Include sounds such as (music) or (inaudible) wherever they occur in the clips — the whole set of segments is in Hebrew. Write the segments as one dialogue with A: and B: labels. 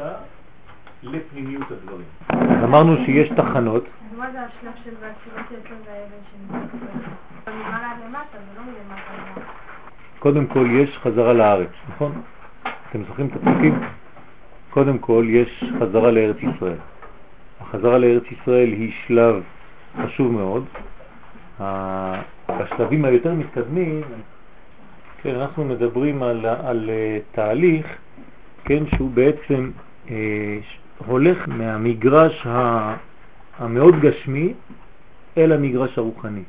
A: הקדושה לפנימיות הדברים. אמרנו שיש תחנות.
B: מה זה השלב של והתפילות יצא והאבן לא.
A: קודם כל יש חזרה לארץ, נכון? אתם זוכרים את הפסוקים? קודם כל יש חזרה לארץ ישראל. החזרה לארץ ישראל היא שלב חשוב מאוד. בשלבים היותר מתקדמים, כן, אנחנו מדברים על, על אה, תהליך, כן, שהוא בעצם הולך מהמגרש המאוד גשמי אל המגרש הרוחני.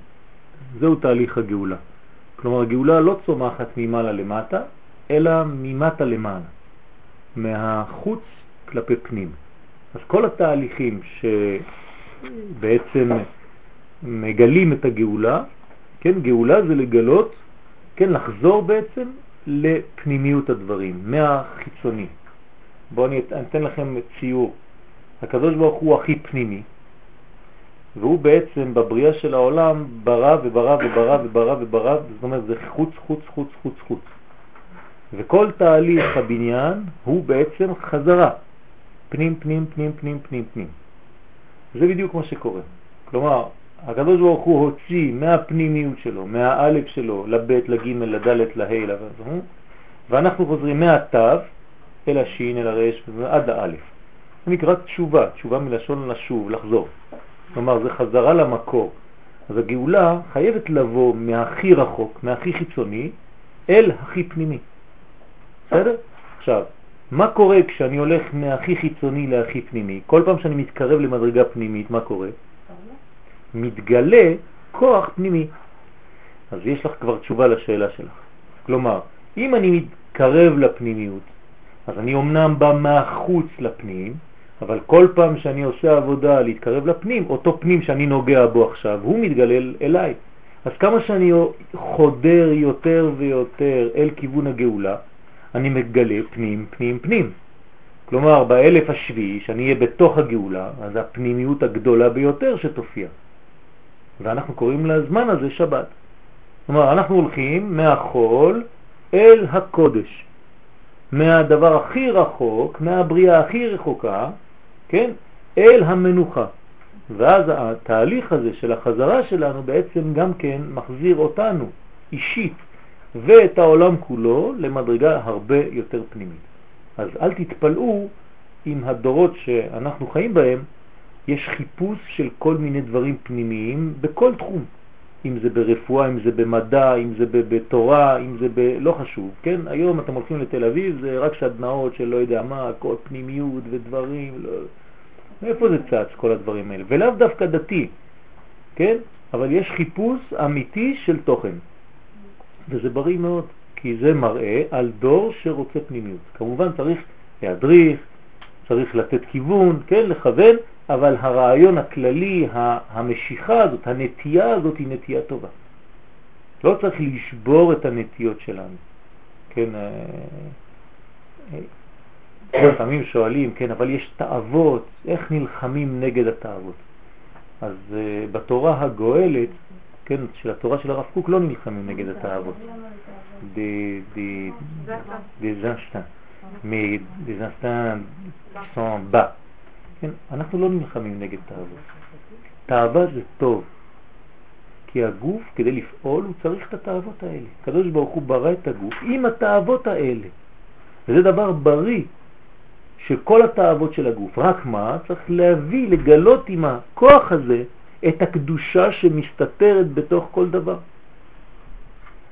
A: זהו תהליך הגאולה. כלומר, הגאולה לא צומחת ממעלה למטה, אלא ממטה למעלה, מהחוץ כלפי פנים. אז כל התהליכים שבעצם מגלים את הגאולה, כן, גאולה זה לגלות, כן, לחזור בעצם לפנימיות הדברים, מהחיצוני. בואו אני אתן לכם ציור. הקדוש ברוך הוא הכי פנימי, והוא בעצם בבריאה של העולם ברא וברא וברא וברא וברא, זאת אומרת זה חוץ, חוץ, חוץ, חוץ, חוץ. וכל תהליך הבניין הוא בעצם חזרה, פנים, פנים, פנים, פנים, פנים, פנים. זה בדיוק מה שקורה. כלומר, הקדוש ברוך הוא הוציא מהפנימיות שלו, מהאלף שלו, לבית, לגימל, לדלת, להי, ואנחנו חוזרים מהתו אל השין, אל הרש, עד האלף. זה נקרא תשובה, תשובה מלשון לשוב, לחזור. כלומר, זה חזרה למקור. אז הגאולה חייבת לבוא מהכי רחוק, מהכי חיצוני, אל הכי פנימי. בסדר? עכשיו, מה קורה כשאני הולך מהכי חיצוני להכי פנימי? כל פעם שאני מתקרב למדרגה פנימית, מה קורה? מתגלה כוח פנימי. אז יש לך כבר תשובה לשאלה שלך. כלומר, אם אני מתקרב לפנימיות, אז אני אומנם בא מהחוץ לפנים, אבל כל פעם שאני עושה עבודה להתקרב לפנים, אותו פנים שאני נוגע בו עכשיו, הוא מתגלל אליי. אז כמה שאני חודר יותר ויותר אל כיוון הגאולה, אני מגלה פנים, פנים, פנים. כלומר, באלף השביעי, שאני אהיה בתוך הגאולה, אז הפנימיות הגדולה ביותר שתופיע. ואנחנו קוראים לזמן הזה שבת. כלומר, אנחנו הולכים מהחול אל הקודש. מהדבר הכי רחוק, מהבריאה הכי רחוקה, כן, אל המנוחה. ואז התהליך הזה של החזרה שלנו בעצם גם כן מחזיר אותנו אישית ואת העולם כולו למדרגה הרבה יותר פנימית. אז אל תתפלאו אם הדורות שאנחנו חיים בהם יש חיפוש של כל מיני דברים פנימיים בכל תחום. אם זה ברפואה, אם זה במדע, אם זה בתורה, אם זה ב... לא חשוב, כן? היום אתם הולכים לתל אביב, זה רק שדנאות של לא יודע מה, הכל פנימיות ודברים, לא... מאיפה זה צץ כל הדברים האלה? ולאו דווקא דתי, כן? אבל יש חיפוש אמיתי של תוכן. וזה בריא מאוד, כי זה מראה על דור שרוצה פנימיות. כמובן צריך להדריך, צריך לתת כיוון, כן, לכוון, אבל הרעיון הכללי, המשיכה הזאת, הנטייה הזאת היא נטייה טובה. לא צריך לשבור את הנטיות שלנו. כן, אה, אה, לפעמים שואלים, כן, אבל יש תאוות, איך נלחמים נגד התאוות? אז uh, בתורה הגואלת, כן, של התורה של הרב קוק לא נלחמים נגד התאוות. des instants sont bas. כן, אנחנו לא נלחמים נגד תאווה. תאווה זה טוב, כי הגוף, כדי לפעול, הוא צריך את התאוות האלה. הקדוש ברוך הוא ברא את הגוף עם התאוות האלה. וזה דבר בריא של כל התאוות של הגוף. רק מה? צריך להביא, לגלות עם הכוח הזה את הקדושה שמסתתרת בתוך כל דבר.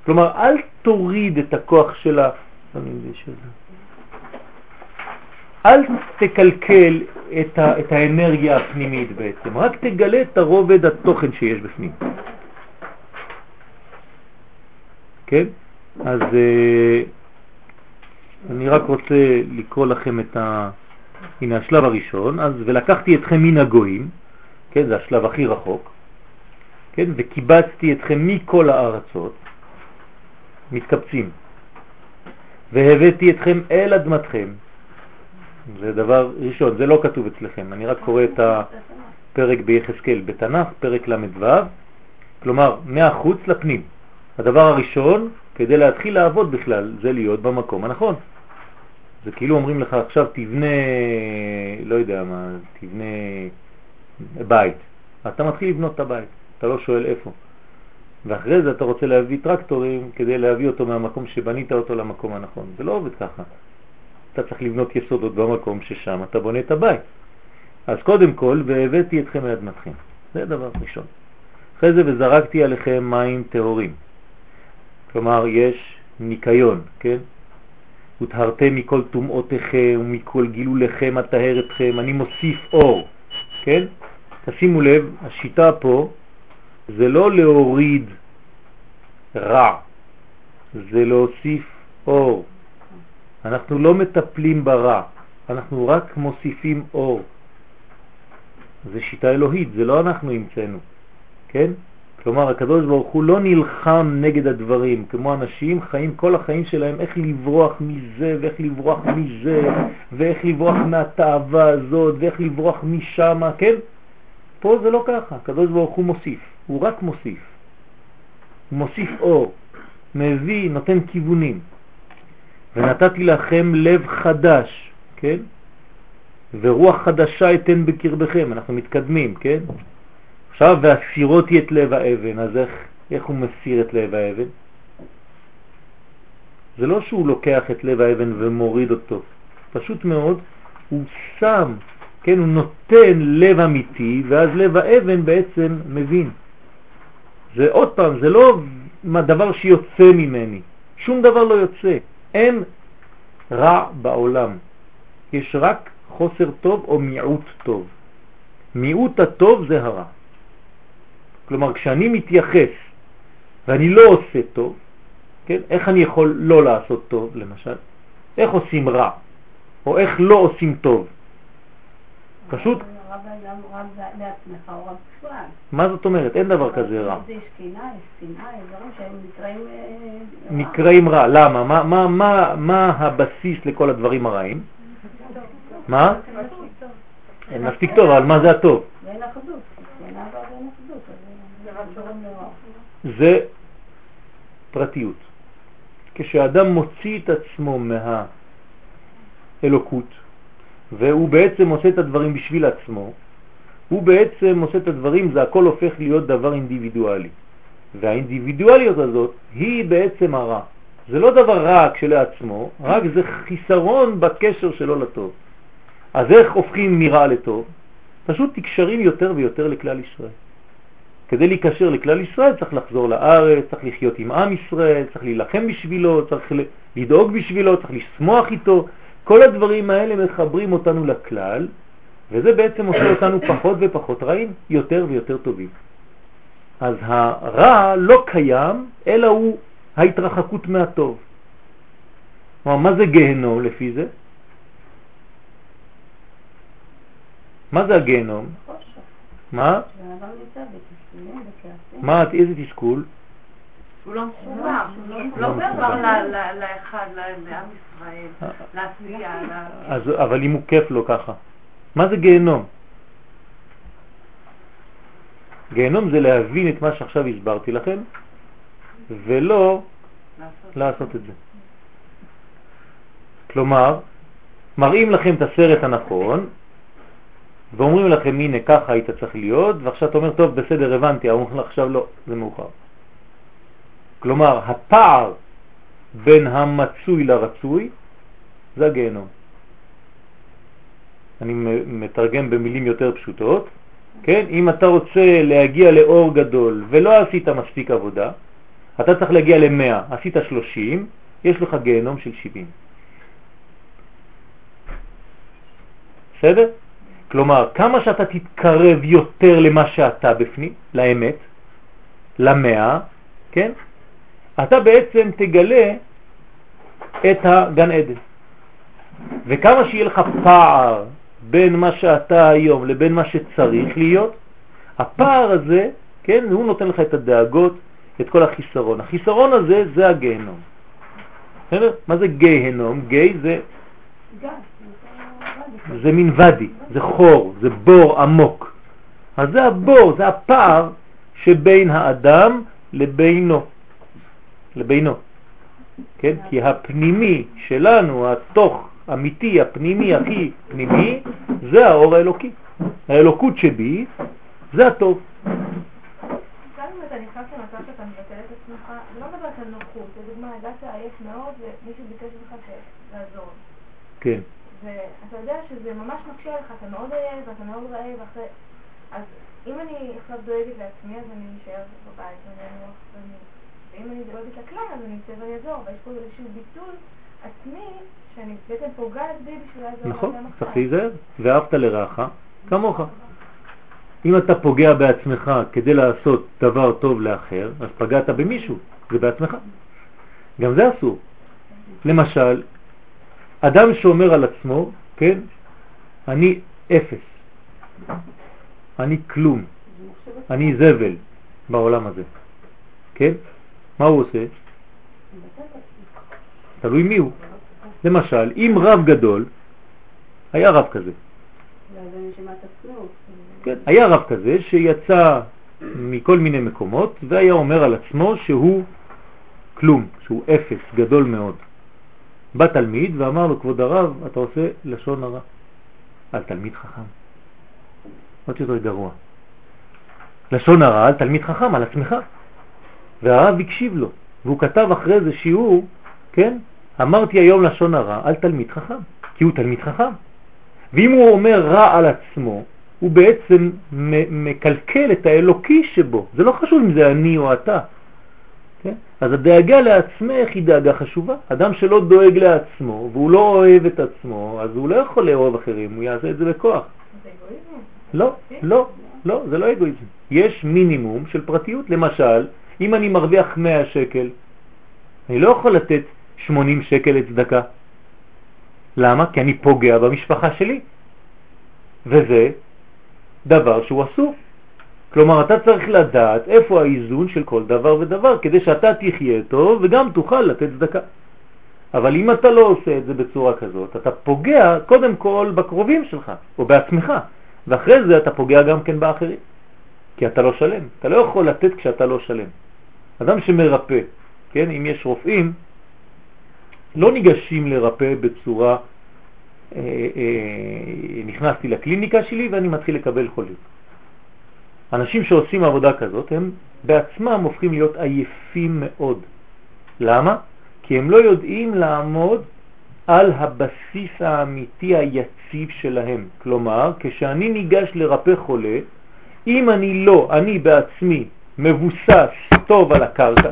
A: כלומר, אל תוריד את הכוח של ה... אל תקלקל את, ה, את האנרגיה הפנימית בעצם, רק תגלה את הרובד התוכן שיש בפנים. כן? אז uh, אני רק רוצה לקרוא לכם את ה... הנה השלב הראשון, אז ולקחתי אתכם מן הגויים, כן, זה השלב הכי רחוק, כן, וקיבצתי אתכם מכל הארצות, מתקבצים, והבאתי אתכם אל אדמתכם, זה דבר ראשון, זה לא כתוב אצלכם, אני רק קורא את הפרק ביחזקאל בתנ"ך, פרק ל"ו, כלומר מהחוץ לפנים. הדבר הראשון, כדי להתחיל לעבוד בכלל, זה להיות במקום הנכון. זה כאילו אומרים לך עכשיו תבנה, לא יודע מה, תבנה בית. אתה מתחיל לבנות את הבית, אתה לא שואל איפה. ואחרי זה אתה רוצה להביא טרקטורים כדי להביא אותו מהמקום שבנית אותו למקום הנכון. זה לא עובד ככה. אתה צריך לבנות יסודות במקום ששם אתה בונה את הבית. אז קודם כל, והבאתי אתכם מאדמתכם. זה דבר ראשון. אחרי זה, וזרקתי עליכם מים טהורים. כלומר, יש ניקיון, כן? ותהרתם מכל טומאותיכם ומכל גילוליכם אטהר אתכם, אני מוסיף אור, כן? תשימו לב, השיטה פה זה לא להוריד רע, זה להוסיף אור. אנחנו לא מטפלים ברע, אנחנו רק מוסיפים אור. זה שיטה אלוהית, זה לא אנחנו המצאנו, כן? כלומר, הקדוש ברוך הוא לא נלחם נגד הדברים, כמו אנשים חיים כל החיים שלהם איך לברוח מזה ואיך לברוח מזה ואיך לברוח מהתאווה הזאת ואיך לברוח משם, כן? פה זה לא ככה, הקדוש ברוך הוא מוסיף, הוא רק מוסיף. הוא מוסיף אור, מביא, נותן כיוונים. ונתתי לכם לב חדש, כן? ורוח חדשה אתן בקרבכם, אנחנו מתקדמים, כן? עכשיו, והסירותי את לב האבן, אז איך, איך הוא מסיר את לב האבן? זה לא שהוא לוקח את לב האבן ומוריד אותו, פשוט מאוד, הוא שם, כן, הוא נותן לב אמיתי, ואז לב האבן בעצם מבין. זה עוד פעם, זה לא דבר שיוצא ממני, שום דבר לא יוצא, אין רע בעולם, יש רק חוסר טוב או מיעוט טוב. מיעוט הטוב זה הרע. כלומר, כשאני מתייחס ואני לא עושה טוב, כן? איך אני יכול לא לעשות טוב, למשל? איך עושים רע? או איך לא עושים טוב? פשוט... מה זאת אומרת? אין דבר כזה רע. נקראים רע. למה? מה הבסיס לכל הדברים הרעים? מה? אין מספיק טוב, אבל מה זה הטוב? זה פרטיות. כשאדם מוציא את עצמו מהאלוקות, והוא בעצם עושה את הדברים בשביל עצמו, הוא בעצם עושה את הדברים, זה הכל הופך להיות דבר אינדיבידואלי. והאינדיבידואליות הזאת היא בעצם הרע. זה לא דבר רע כשלעצמו, רק זה חיסרון בקשר שלו לטוב. אז איך הופכים מרע לטוב? פשוט תקשרים יותר ויותר לכלל ישראל. כדי להיקשר לכלל ישראל צריך לחזור לארץ, צריך לחיות עם עם ישראל, צריך להילחם בשבילו, צריך לדאוג בשבילו, צריך לשמוח איתו. כל הדברים האלה מחברים אותנו לכלל, וזה בעצם עושה אותנו פחות ופחות רעים, יותר ויותר טובים. אז הרע לא קיים, אלא הוא ההתרחקות מהטוב. מה זה גהנום לפי זה? מה זה הגהנום? מה? מה, איזה תסכול?
B: הוא לא מחובר, הוא לא מחובר לאחד, לעם ישראל, אה. לעשייה.
A: אבל אם הוא כיף לו ככה, מה זה גיהנום? גיהנום זה להבין את מה שעכשיו הסברתי לכם, ולא לעשות את זה. כלומר, מראים לכם את הסרט הנכון, ואומרים לכם, הנה, ככה היית צריך להיות, ועכשיו אתה אומר, טוב, בסדר, הבנתי, אומרים לך עכשיו לא, זה מאוחר. כלומר, הפער בין המצוי לרצוי זה הגיהנום. אני מתרגם במילים יותר פשוטות, כן? אם אתה רוצה להגיע לאור גדול ולא עשית מספיק עבודה, אתה צריך להגיע ל-100, עשית 30, יש לך גיהנום של 70. בסדר? כלומר, כמה שאתה תתקרב יותר למה שאתה בפנים, לאמת, למאה, כן? אתה בעצם תגלה את הגן עדן. וכמה שיהיה לך פער בין מה שאתה היום לבין מה שצריך להיות, הפער הזה, כן, הוא נותן לך את הדאגות, את כל החיסרון. החיסרון הזה זה הגהנום. מה זה גהנום? גי זה... זה מין ודי, זה חור, זה בור עמוק. אז זה הבור, זה הפער שבין האדם לבינו, לבינו. כן? כי הפנימי שלנו, התוך האמיתי, הפנימי, הכי פנימי, זה האור האלוקי. האלוקות שבי, זה הטוב.
C: לא.
A: כן.
C: ואתה יודע שזה ממש מקשה עליך, אתה מאוד עייף ואתה מאוד רעב, אחרי... אז אם אני עכשיו דואגת לעצמי, אז אני אשאר בבית ואני אנוח ואני... ואם אני דואגת לכלל, אז אני אצא ואני אעזור, ויש פה איזשהו ביטול עצמי, שאני בעצם פוגעת בי בשביל לעזור
A: נכון, צריך להיזהר, ואהבת לרעך כמוך. אם אתה פוגע בעצמך כדי לעשות דבר טוב לאחר, אז פגעת במישהו, זה בעצמך. גם זה אסור. למשל, אדם שאומר על עצמו, כן, אני אפס, אני כלום, אני זבל בעולם הזה, כן? מה הוא עושה? תלוי מי הוא. למשל, אם רב גדול, היה רב כזה. כן, היה רב כזה שיצא מכל מיני מקומות והיה אומר על עצמו שהוא כלום, שהוא אפס, גדול מאוד. בא תלמיד ואמר לו, כבוד הרב, אתה עושה לשון הרע. על תלמיד חכם. עוד יותר גרוע. לשון הרע על תלמיד חכם, על עצמך. והרב הקשיב לו, והוא כתב אחרי זה שיעור, כן? אמרתי היום לשון הרע על תלמיד חכם, כי הוא תלמיד חכם. ואם הוא אומר רע על עצמו, הוא בעצם מקלקל את האלוקי שבו. זה לא חשוב אם זה אני או אתה. כן? אז הדאגה לעצמך היא דאגה חשובה. אדם שלא דואג לעצמו והוא לא אוהב את עצמו, אז הוא לא יכול לאהוב אחרים, הוא יעשה את זה בכוח.
C: זה אגואיזם?
A: לא, לא, לא, זה לא אגואיזם. יש מינימום של פרטיות. למשל, אם אני מרוויח 100 שקל, אני לא יכול לתת 80 שקל לצדקה. למה? כי אני פוגע במשפחה שלי. וזה דבר שהוא אסור. כלומר, אתה צריך לדעת איפה האיזון של כל דבר ודבר, כדי שאתה תחיה טוב וגם תוכל לתת צדקה. אבל אם אתה לא עושה את זה בצורה כזאת, אתה פוגע קודם כל בקרובים שלך, או בעצמך, ואחרי זה אתה פוגע גם כן באחרים, כי אתה לא שלם. אתה לא יכול לתת כשאתה לא שלם. אדם שמרפא, כן, אם יש רופאים, לא ניגשים לרפא בצורה, אה, אה, נכנסתי לקליניקה שלי ואני מתחיל לקבל חולים. אנשים שעושים עבודה כזאת הם בעצמם הופכים להיות עייפים מאוד. למה? כי הם לא יודעים לעמוד על הבסיס האמיתי היציב שלהם. כלומר, כשאני ניגש לרפא חולה, אם אני לא, אני בעצמי, מבוסס טוב על הקרקע,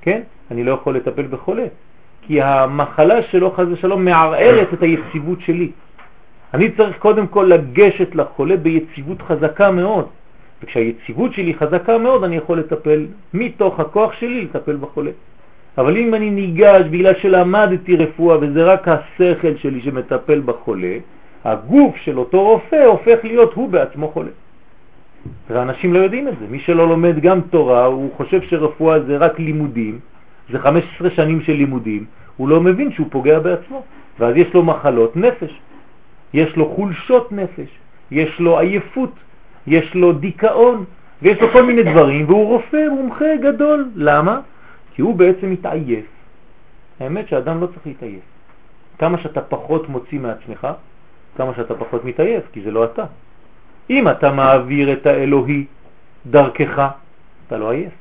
A: כן? אני לא יכול לטפל בחולה, כי המחלה שלו חז ושלום מערערת את היציבות שלי. אני צריך קודם כל לגשת לחולה ביציבות חזקה מאוד, וכשהיציבות שלי חזקה מאוד אני יכול לטפל מתוך הכוח שלי לטפל בחולה. אבל אם אני ניגש בגלל שלמדתי רפואה וזה רק השכל שלי שמטפל בחולה, הגוף של אותו רופא הופך להיות הוא בעצמו חולה. ואנשים לא יודעים את זה. מי שלא לומד גם תורה, הוא חושב שרפואה זה רק לימודים, זה 15 שנים של לימודים, הוא לא מבין שהוא פוגע בעצמו. ואז יש לו מחלות נפש, יש לו חולשות נפש, יש לו עייפות, יש לו דיכאון, ויש לו כל מיני דברים, והוא רופא מומחה גדול. למה? כי הוא בעצם מתעייף. האמת שאדם לא צריך להתעייף. כמה שאתה פחות מוציא מעצמך, כמה שאתה פחות מתעייף, כי זה לא אתה. אם אתה מעביר את האלוהי דרכך, אתה לא עייף.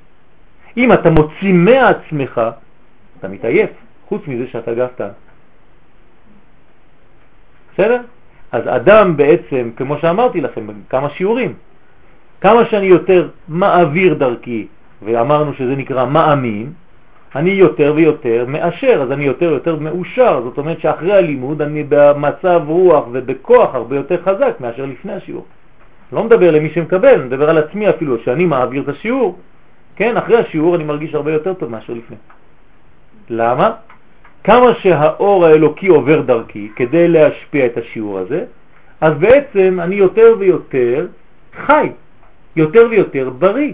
A: אם אתה מוציא מעצמך, אתה מתעייף, חוץ מזה שאתה גפתן. בסדר? אז אדם בעצם, כמו שאמרתי לכם, כמה שיעורים, כמה שאני יותר מעביר דרכי, ואמרנו שזה נקרא מאמין, אני יותר ויותר מאשר, אז אני יותר ויותר מאושר. זאת אומרת שאחרי הלימוד אני במצב רוח ובכוח הרבה יותר חזק מאשר לפני השיעור. לא מדבר למי שמקבל, מדבר על עצמי אפילו, שאני מעביר את השיעור. כן, אחרי השיעור אני מרגיש הרבה יותר טוב מאשר לפני. למה? כמה שהאור האלוקי עובר דרכי כדי להשפיע את השיעור הזה, אז בעצם אני יותר ויותר חי, יותר ויותר בריא.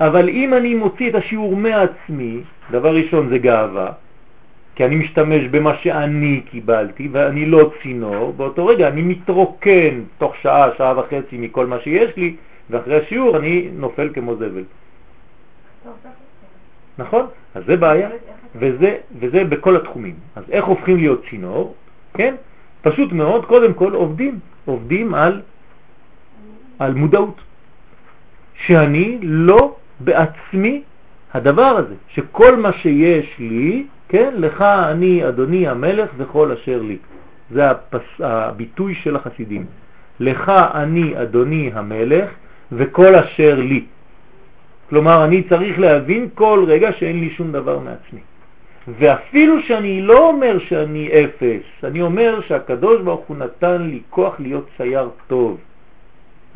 A: אבל אם אני מוציא את השיעור מעצמי, דבר ראשון זה גאווה, כי אני משתמש במה שאני קיבלתי ואני לא צינור, באותו רגע אני מתרוקן תוך שעה, שעה וחצי מכל מה שיש לי, ואחרי השיעור אני נופל כמו זבל. נכון? אז זה בעיה, וזה, וזה בכל התחומים. אז איך הופכים להיות צינור? כן? פשוט מאוד, קודם כל עובדים, עובדים על, על מודעות. שאני לא בעצמי הדבר הזה, שכל מה שיש לי, כן, לך אני אדוני המלך וכל אשר לי. זה הפס, הביטוי של החסידים. לך אני אדוני המלך וכל אשר לי. כלומר, אני צריך להבין כל רגע שאין לי שום דבר מעצמי. ואפילו שאני לא אומר שאני אפס, אני אומר שהקדוש ברוך הוא נתן לי כוח להיות צייר טוב.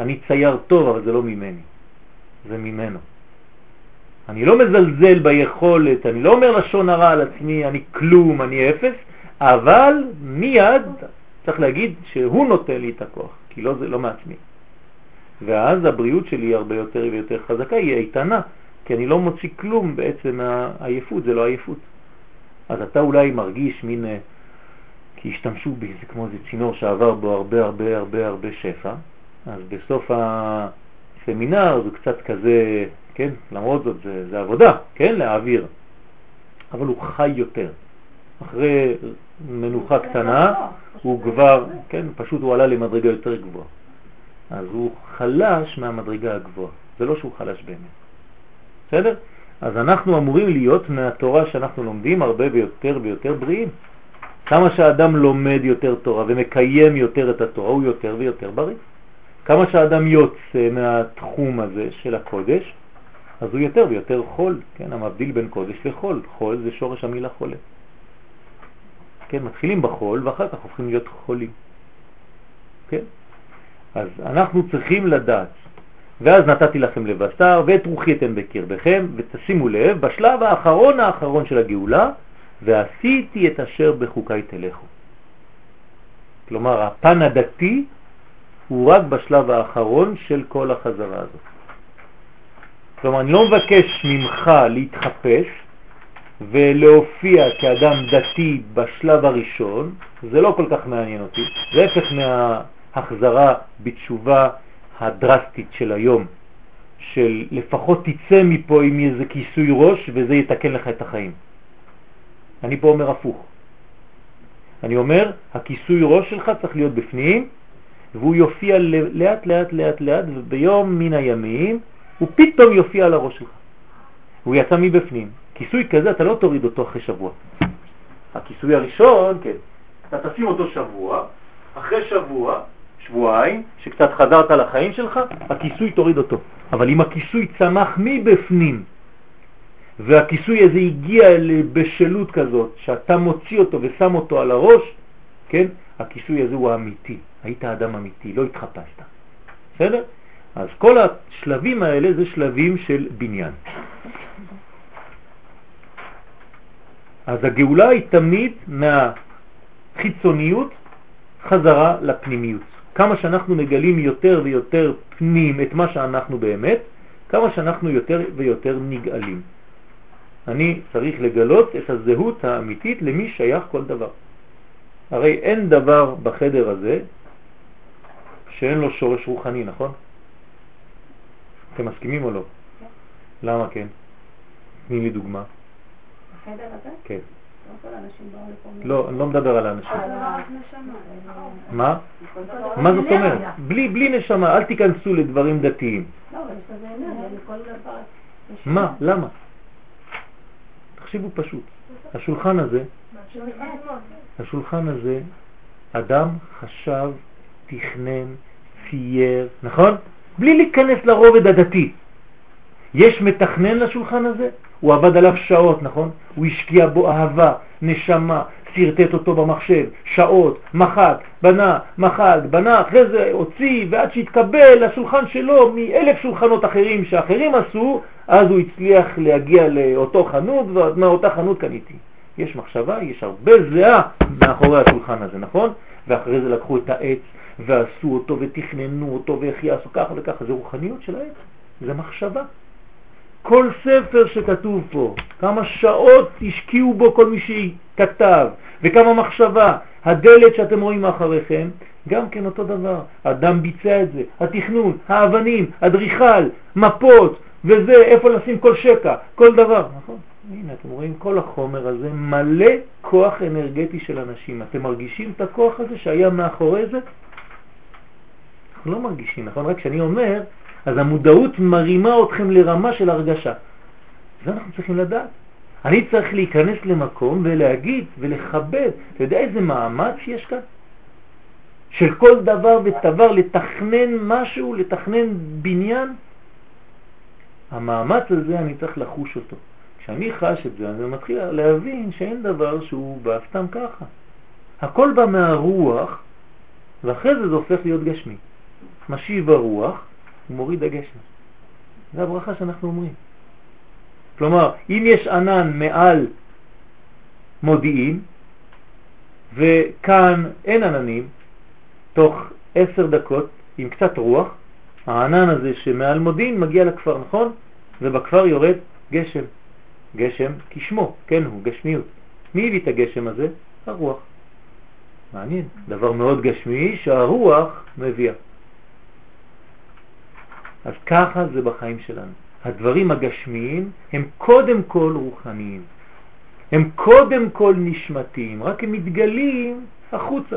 A: אני צייר טוב, אבל זה לא ממני, זה ממנו. אני לא מזלזל ביכולת, אני לא אומר לשון הרע על עצמי, אני כלום, אני אפס, אבל מיד צריך להגיד שהוא נותן לי את הכוח, כי לא, זה לא מעצמי. ואז הבריאות שלי היא הרבה יותר ויותר חזקה, היא איתנה, כי אני לא מוציא כלום בעצם מהעייפות, זה לא עייפות. אז אתה אולי מרגיש מין, אה, כי השתמשו בי, זה כמו איזה צינור שעבר בו הרבה הרבה הרבה הרבה שפע, אז בסוף הסמינר זה קצת כזה, כן, למרות זאת זה, זה עבודה, כן, להעביר, אבל הוא חי יותר. אחרי מנוחה קטנה הוא כבר, כן, פשוט הוא עלה למדרגה יותר גבוהה. אז הוא חלש מהמדרגה הגבוהה, זה לא שהוא חלש באמת. בסדר? אז אנחנו אמורים להיות מהתורה שאנחנו לומדים הרבה ויותר ויותר בריאים. כמה שהאדם לומד יותר תורה ומקיים יותר את התורה הוא יותר ויותר בריא. כמה שהאדם יוצא מהתחום הזה של הקודש, אז הוא יותר ויותר חול, כן, המבדיל בין קודש לחול. חול זה שורש המילה חולה. כן, מתחילים בחול ואחר כך הופכים להיות חולים. כן? אז אנחנו צריכים לדעת ואז נתתי לכם לבשר ואת רוחי אתן בקרבכם, ותשימו לב, בשלב האחרון האחרון של הגאולה, ועשיתי את אשר בחוקי תלכו. כלומר, הפן הדתי הוא רק בשלב האחרון של כל החזרה הזאת. כלומר, אני לא מבקש ממך להתחפש ולהופיע כאדם דתי בשלב הראשון, זה לא כל כך מעניין אותי, זה הפך מההחזרה בתשובה הדרסטית של היום, של לפחות תצא מפה עם איזה כיסוי ראש וזה יתקן לך את החיים. אני פה אומר הפוך. אני אומר, הכיסוי ראש שלך צריך להיות בפנים, והוא יופיע לאט לאט לאט לאט, וביום מן הימים הוא פתאום יופיע על הראש שלך. הוא יצא מבפנים. כיסוי כזה אתה לא תוריד אותו אחרי שבוע. הכיסוי הראשון, כן, אתה תשים אותו שבוע, אחרי שבוע שבועיים, שקצת חזרת לחיים שלך, הכיסוי תוריד אותו. אבל אם הכיסוי צמח מבפנים, והכיסוי הזה הגיע לבשלות כזאת, שאתה מוציא אותו ושם אותו על הראש, כן? הכיסוי הזה הוא האמיתי. היית אדם אמיתי, לא התחפשת. בסדר? אז כל השלבים האלה זה שלבים של בניין. אז הגאולה היא תמיד מהחיצוניות חזרה לפנימיות. כמה שאנחנו מגלים יותר ויותר פנים את מה שאנחנו באמת, כמה שאנחנו יותר ויותר נגאלים. אני צריך לגלות את הזהות האמיתית למי שייך כל דבר. הרי אין דבר בחדר הזה שאין לו שורש רוחני, נכון? אתם מסכימים או לא? כן. למה כן? תני לי דוגמה.
C: בחדר הזה?
A: כן. לא, אני לא מדבר על האנשים. מה? מה זאת אומרת? בלי נשמה, אל תיכנסו לדברים דתיים.
C: לא.
A: מה? למה? תחשיבו פשוט. השולחן הזה, השולחן הזה, אדם חשב, תכנן, צייר, נכון? בלי להיכנס לרובד הדתי. יש מתכנן לשולחן הזה? הוא עבד עליו שעות, נכון? הוא השקיע בו אהבה, נשמה, סרטט אותו במחשב, שעות, מחק, בנה, מחק, בנה, אחרי זה הוציא, ועד שהתקבל לשולחן שלו מאלף שולחנות אחרים שאחרים עשו, אז הוא הצליח להגיע לאותו חנות, ומאותה חנות קניתי. יש מחשבה, יש הרבה זהה מאחורי השולחן הזה, נכון? ואחרי זה לקחו את העץ ועשו אותו ותכננו אותו ואיך יעשו ככה וככה, זה רוחניות של העץ, זה מחשבה. כל ספר שכתוב פה, כמה שעות השקיעו בו כל מי שכתב, וכמה מחשבה. הדלת שאתם רואים מאחריכם, גם כן אותו דבר. אדם ביצע את זה, התכנון, האבנים, הדריכל, מפות, וזה, איפה לשים כל שקע, כל דבר, נכון? הנה, אתם רואים, כל החומר הזה מלא כוח אנרגטי של אנשים. אתם מרגישים את הכוח הזה שהיה מאחורי זה? אנחנו לא מרגישים, נכון? רק כשאני אומר, אז המודעות מרימה אתכם לרמה של הרגשה. זה אנחנו צריכים לדעת. אני צריך להיכנס למקום ולהגיד ולכבד. אתה יודע איזה מאמץ יש כאן? של כל דבר ודבר לתכנן משהו, לתכנן בניין. המאמץ הזה אני צריך לחוש אותו. כשאני חש את זה, אני מתחיל להבין שאין דבר שהוא בא סתם ככה. הכל בא מהרוח, ואחרי זה זה הופך להיות גשמי. משיב הרוח, ומוריד הגשם. זה הברכה שאנחנו אומרים. כלומר, אם יש ענן מעל מודיעין, וכאן אין עננים, תוך עשר דקות, עם קצת רוח, הענן הזה שמעל מודיעין מגיע לכפר, נכון? ובכפר יורד גשם. גשם כשמו, כן הוא, גשמיות. מי הביא את הגשם הזה? הרוח. מעניין, דבר מאוד גשמי שהרוח מביאה. אז ככה זה בחיים שלנו. הדברים הגשמיים הם קודם כל רוחניים. הם קודם כל נשמתיים, רק הם מתגלים החוצה.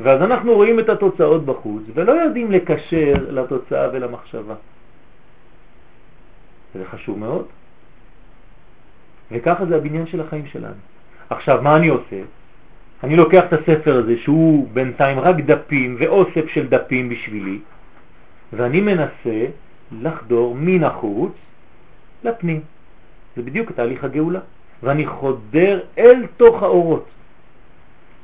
A: ואז אנחנו רואים את התוצאות בחוץ ולא יודעים לקשר לתוצאה ולמחשבה. זה חשוב מאוד. וככה זה הבניין של החיים שלנו. עכשיו, מה אני עושה? אני לוקח את הספר הזה שהוא בינתיים רק דפים ואוסף של דפים בשבילי, ואני מנסה לחדור מן החוץ לפנים. זה בדיוק תהליך הגאולה. ואני חודר אל תוך האורות,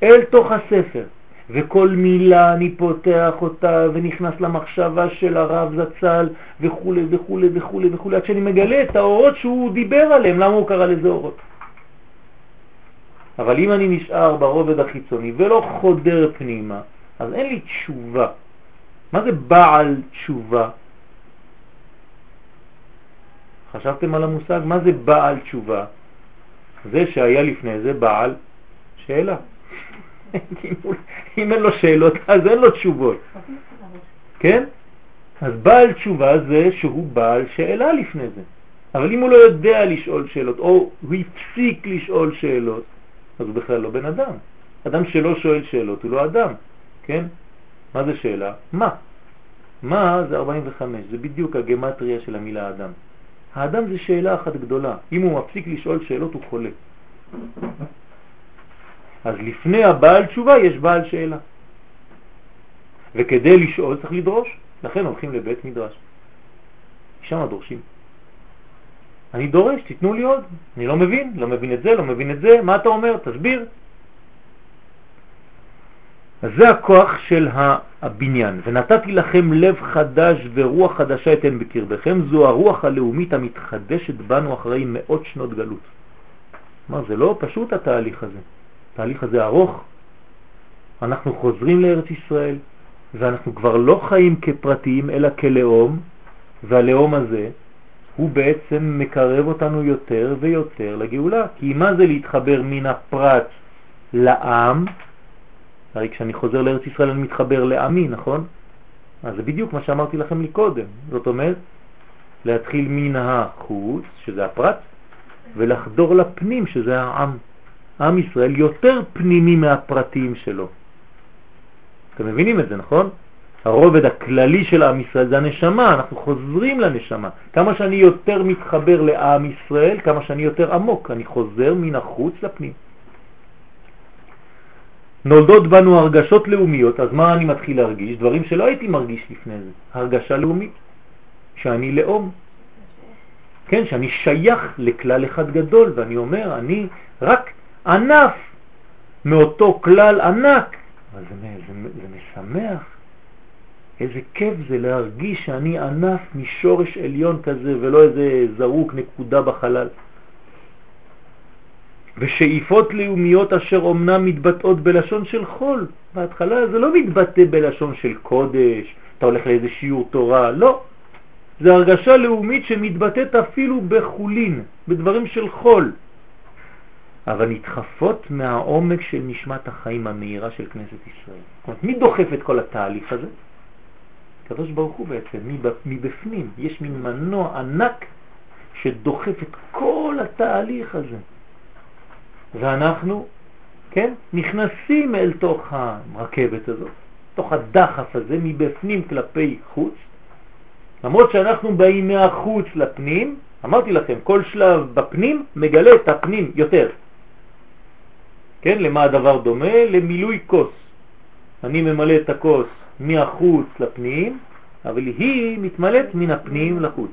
A: אל תוך הספר, וכל מילה אני פותח אותה ונכנס למחשבה של הרב זצ"ל וכו' וכו' וכו' וכו', עד שאני מגלה את האורות שהוא דיבר עליהם, למה הוא קרא לזה אורות. אבל אם אני נשאר ברובד החיצוני ולא חודר פנימה, אז אין לי תשובה. מה זה בעל תשובה? חשבתם על המושג? מה זה בעל תשובה? זה שהיה לפני זה בעל שאלה. (laughs) אם אין לו שאלות, אז אין לו תשובות. כן? אז בעל תשובה זה שהוא בעל שאלה לפני זה. אבל אם הוא לא יודע לשאול שאלות, או הוא הפסיק לשאול שאלות, אז הוא בכלל לא בן אדם. אדם שלא שואל שאלות הוא לא אדם, כן? מה זה שאלה? מה? מה זה 45, זה בדיוק הגמטריה של המילה אדם. האדם זה שאלה אחת גדולה. אם הוא מפסיק לשאול שאלות הוא חולה. אז לפני הבעל תשובה יש בעל שאלה. וכדי לשאול צריך לדרוש, לכן הולכים לבית מדרש. שם דורשים. אני דורש, תיתנו לי עוד. אני לא מבין, לא מבין את זה, לא מבין את זה, מה אתה אומר? תסביר. אז זה הכוח של הבניין. ונתתי לכם לב חדש ורוח חדשה אתן בקרבכם, זו הרוח הלאומית המתחדשת בנו אחרי מאות שנות גלות. מה, זה לא פשוט התהליך הזה. התהליך הזה ארוך. אנחנו חוזרים לארץ ישראל, ואנחנו כבר לא חיים כפרטיים אלא כלאום, והלאום הזה הוא בעצם מקרב אותנו יותר ויותר לגאולה. כי מה זה להתחבר מן הפרט לעם? הרי כשאני חוזר לארץ ישראל אני מתחבר לעמי, נכון? אז זה בדיוק מה שאמרתי לכם מקודם. זאת אומרת, להתחיל מן החוץ, שזה הפרט, ולחדור לפנים, שזה העם. עם ישראל יותר פנימי מהפרטים שלו. אתם מבינים את זה, נכון? הרובד הכללי של עם ישראל זה הנשמה, אנחנו חוזרים לנשמה. כמה שאני יותר מתחבר לעם ישראל, כמה שאני יותר עמוק, אני חוזר מן החוץ לפנים. נולדות בנו הרגשות לאומיות, אז מה אני מתחיל להרגיש? דברים שלא הייתי מרגיש לפני זה. הרגשה לאומית, שאני לאום. כן, שאני שייך לכלל אחד גדול, ואני אומר, אני רק ענף מאותו כלל ענק. אבל זה, זה, זה משמח. איזה כיף זה להרגיש שאני ענף משורש עליון כזה ולא איזה זרוק נקודה בחלל. ושאיפות לאומיות אשר אומנם מתבטאות בלשון של חול. בהתחלה זה לא מתבטא בלשון של קודש, אתה הולך לאיזה שיעור תורה, לא. זה הרגשה לאומית שמתבטאת אפילו בחולין, בדברים של חול. אבל נדחפות מהעומק של נשמת החיים המהירה של כנסת ישראל. זאת אומרת, מי דוחף את כל התהליך הזה? קדוש ברוך הוא בעצם, מבפנים. יש מין מנוע ענק שדוחף את כל התהליך הזה. ואנחנו, כן, נכנסים אל תוך הרכבת הזאת, תוך הדחף הזה מבפנים כלפי חוץ, למרות שאנחנו באים מהחוץ לפנים, אמרתי לכם, כל שלב בפנים מגלה את הפנים יותר. כן, למה הדבר דומה? למילוי כוס. אני ממלא את הכוס מהחוץ לפנים, אבל היא מתמלאת מן הפנים לחוץ.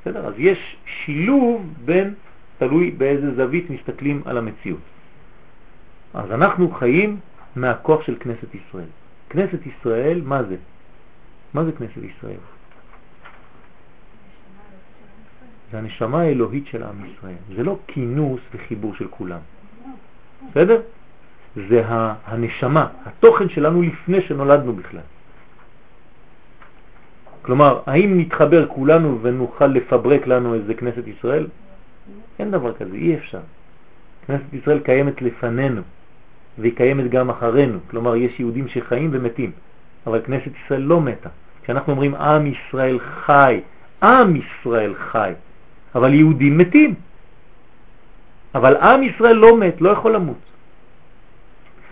A: בסדר? אז יש שילוב בין, תלוי באיזה זווית מסתכלים על המציאות. אז אנחנו חיים מהכוח של כנסת ישראל. כנסת ישראל, מה זה? מה זה כנסת ישראל? זה הנשמה האלוהית של עם ישראל. זה לא כינוס וחיבור של כולם. בסדר? זה הנשמה, התוכן שלנו לפני שנולדנו בכלל. כלומר, האם נתחבר כולנו ונוכל לפברק לנו איזה כנסת ישראל? אין דבר כזה, אי אפשר. כנסת ישראל קיימת לפנינו, והיא קיימת גם אחרינו. כלומר, יש יהודים שחיים ומתים, אבל כנסת ישראל לא מתה. כשאנחנו אומרים עם ישראל חי, עם ישראל חי, אבל יהודים מתים. אבל עם ישראל לא מת, לא יכול למות.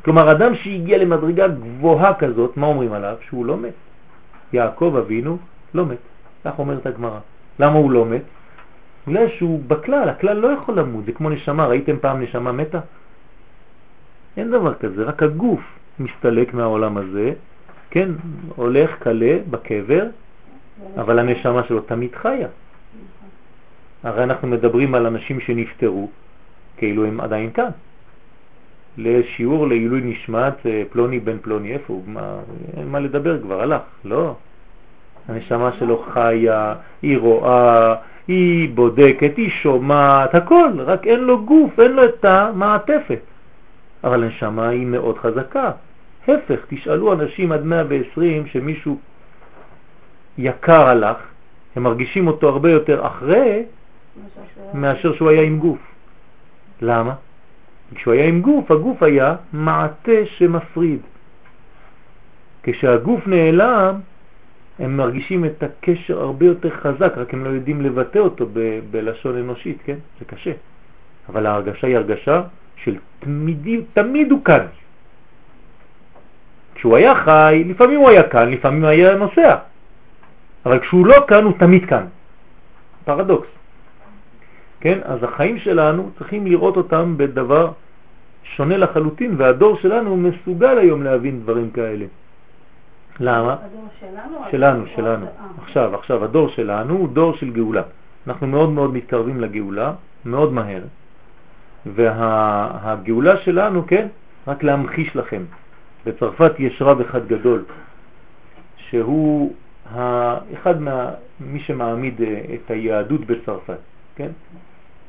A: כלומר, אדם שהגיע למדרגה גבוהה כזאת, מה אומרים עליו? שהוא לא מת. יעקב אבינו לא מת. כך אומרת הגמרא. למה הוא לא מת? בגלל שהוא בכלל, הכלל לא יכול למות, זה כמו נשמה, ראיתם פעם נשמה מתה? אין דבר כזה, רק הגוף מסתלק מהעולם הזה, כן, הולך קלה בקבר, אבל הנשמה שלו תמיד חיה. הרי אנחנו מדברים על אנשים שנפטרו, כאילו הם עדיין כאן. לשיעור לעילוי נשמת אה, פלוני בן פלוני, איפה הוא? מה, מה לדבר כבר, הלך, לא. הנשמה שלו חיה, היא רואה, היא בודקת, היא שומעת, הכל, רק אין לו גוף, אין לו את המעטפת. אבל הנשמה היא מאוד חזקה. הפך, תשאלו אנשים עד 120 שמישהו יקר הלך, הם מרגישים אותו הרבה יותר אחרי מאשר שהוא היה עם גוף. למה? כשהוא היה עם גוף, הגוף היה מעטה שמפריד. כשהגוף נעלם, הם מרגישים את הקשר הרבה יותר חזק, רק הם לא יודעים לבטא אותו ב- בלשון אנושית, כן? זה קשה. אבל ההרגשה היא הרגשה של תמידי, תמיד הוא כאן. כשהוא היה חי, לפעמים הוא היה כאן, לפעמים היה נוסע. אבל כשהוא לא כאן, הוא תמיד כאן. פרדוקס. כן? אז החיים שלנו צריכים לראות אותם בדבר שונה לחלוטין, והדור שלנו מסוגל היום להבין דברים כאלה. למה?
B: שלנו?
A: שלנו, שלנו. עכשיו, עכשיו, הדור שלנו הוא דור של גאולה. אנחנו מאוד מאוד מתקרבים לגאולה, מאוד מהר. והגאולה שלנו, כן, רק להמחיש לכם. בצרפת יש רב אחד גדול, שהוא אחד מה, מי שמעמיד אה, את היהדות בצרפת, כן?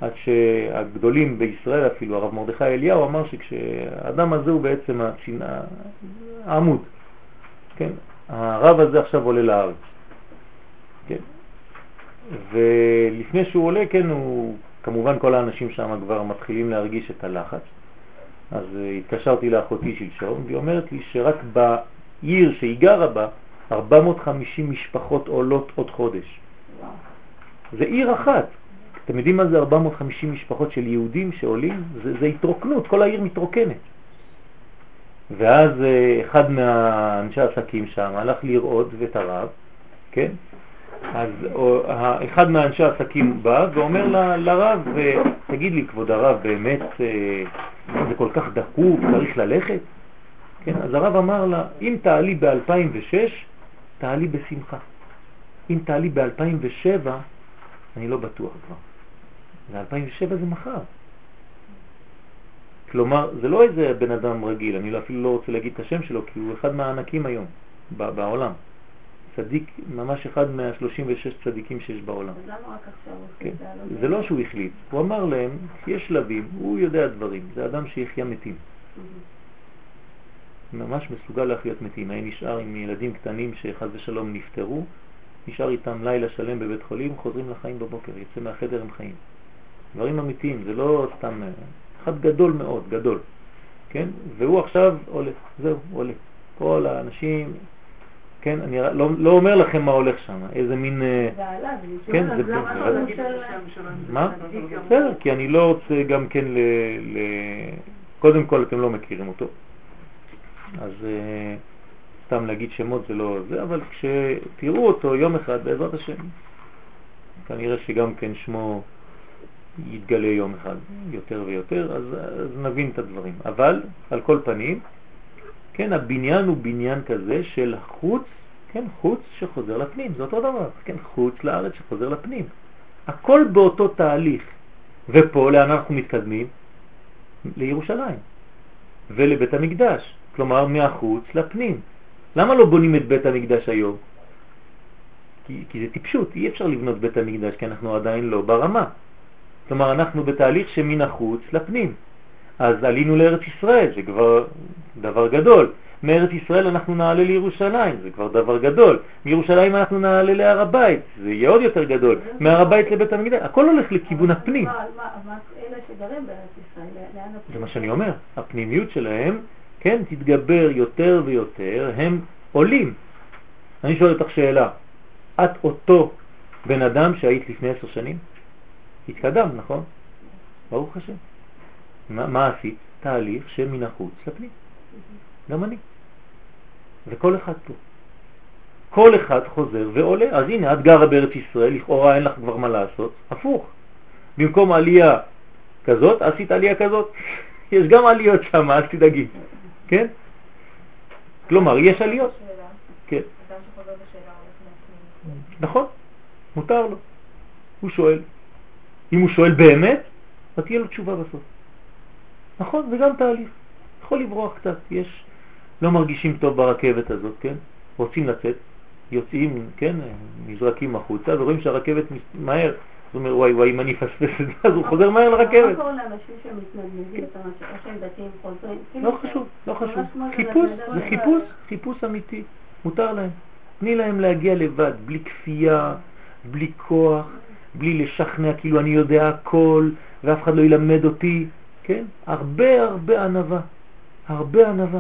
A: עד שהגדולים בישראל, אפילו הרב מרדכי אליהו, אמר שכשהאדם הזה הוא בעצם העמוד, כן? הרב הזה עכשיו עולה לארץ, כן? ולפני שהוא עולה, כן, הוא, כמובן כל האנשים שם כבר מתחילים להרגיש את הלחץ, אז התקשרתי לאחותי שלשום, והיא אומרת לי שרק בעיר שהיא גרה בה, 450 משפחות עולות עוד חודש. זה עיר אחת. אתם יודעים מה זה 450 משפחות של יהודים שעולים? זה, זה התרוקנות, כל העיר מתרוקנת. ואז אה, אחד מהאנשי העסקים שם הלך לראות את הרב, כן? אז אחד מהאנשי העסקים בא ואומר ל, לרב, תגיד לי כבוד הרב, באמת אה, זה כל כך דחוף, צריך ללכת? כן, אז הרב אמר לה, אם תעלי ב-2006, תעלי בשמחה. אם תעלי ב-2007, אני לא בטוח כבר. ו-2007 זה מחר. כלומר, זה לא איזה בן אדם רגיל, אני אפילו לא רוצה להגיד את השם שלו, כי הוא אחד מהענקים היום בעולם. צדיק, ממש אחד מה-36 צדיקים שיש בעולם.
B: אז למה רק עכשיו הוא
A: כן.
B: החליט?
A: זה לא שהוא החליט, הוא אמר להם, יש שלבים, הוא יודע דברים, זה אדם שיחיה מתים. ממש מסוגל להחיות מתים. היה נשאר עם ילדים קטנים שחז ושלום נפטרו, נשאר איתם לילה שלם בבית חולים, חוזרים לחיים בבוקר, יוצא מהחדר עם חיים. דברים אמיתיים, זה לא סתם, אחד גדול מאוד, גדול, כן? והוא עכשיו עולה, זהו, עולה. כל האנשים, כן, אני לא, לא אומר לכם מה הולך שם, איזה מין... אה,
D: זה עליו,
A: כן,
D: זה
A: זה
B: למה
A: בסדר.
B: להגיד את השם שלו?
A: מה?
B: בסדר.
A: כי אני לא רוצה גם כן ל... ל... קודם כל אתם לא מכירים אותו. אז uh, סתם להגיד שמות זה לא זה, אבל כשתראו אותו יום אחד בעזרת השם, כנראה שגם כן שמו יתגלה יום אחד יותר ויותר, אז, אז נבין את הדברים. אבל על כל פנים, כן, הבניין הוא בניין כזה של חוץ, כן, חוץ שחוזר לפנים, זה אותו דבר, כן, חוץ לארץ שחוזר לפנים. הכל באותו תהליך. ופה לאן אנחנו מתקדמים? לירושלים ולבית המקדש, כלומר מהחוץ לפנים. למה לא בונים את בית המקדש היום? כי, כי זה טיפשות, אי אפשר לבנות בית המקדש כי אנחנו עדיין לא ברמה. כלומר אנחנו בתהליך שמן החוץ לפנים. אז עלינו לארץ ישראל, זה כבר דבר גדול. מארץ ישראל אנחנו נעלה לירושלים, זה כבר דבר גדול. מירושלים אנחנו נעלה להר הבית, זה יהיה עוד יותר גדול. מהר הבית לבית המקדש, הכל הולך לכיוון הפנים. זה? מה שאני אומר, הפנימיות שלהם, כן, תתגבר יותר ויותר, הם עולים. אני שואל אותך שאלה, את אותו בן אדם שהיית לפני עשר שנים? התקדם, נכון? ברוך השם. מה, מה עשית? תהליך שמן החוץ לפנים. גם אני. וכל אחד פה. כל אחד חוזר ועולה. אז הנה, את גרה בארץ ישראל, לכאורה אין לך כבר מה לעשות. הפוך. במקום עלייה כזאת, עשית עלייה כזאת. (laughs) יש גם עליות שם, אל תדאגי. כן? כלומר, יש עליות. כן. נכון, מותר לו. הוא שואל. אם הוא שואל באמת, אז תהיה לו תשובה בסוף. נכון, זה גם תהליך. יכול לברוח קצת, יש, לא מרגישים טוב ברכבת הזאת, כן? רוצים לצאת, יוצאים, כן? נזרקים החוצה ורואים שהרכבת מהר. הוא אומר, וואי וואי, אם אני אפספס את זה, אז הוא חוזר מהר
D: מה
A: לרכבת.
D: קורה לאנשים שמתנדנדים את המשהו, או שהם דתיים חוזרים?
A: לא חשוב, לא חשוב. חיפוש, זה חיפוש, חיפוש אמיתי. מותר להם. תני להם להגיע לבד, בלי כפייה, בלי כוח, בלי לשכנע כאילו אני יודע הכל ואף אחד לא ילמד אותי, כן? הרבה הרבה ענבה, הרבה ענבה.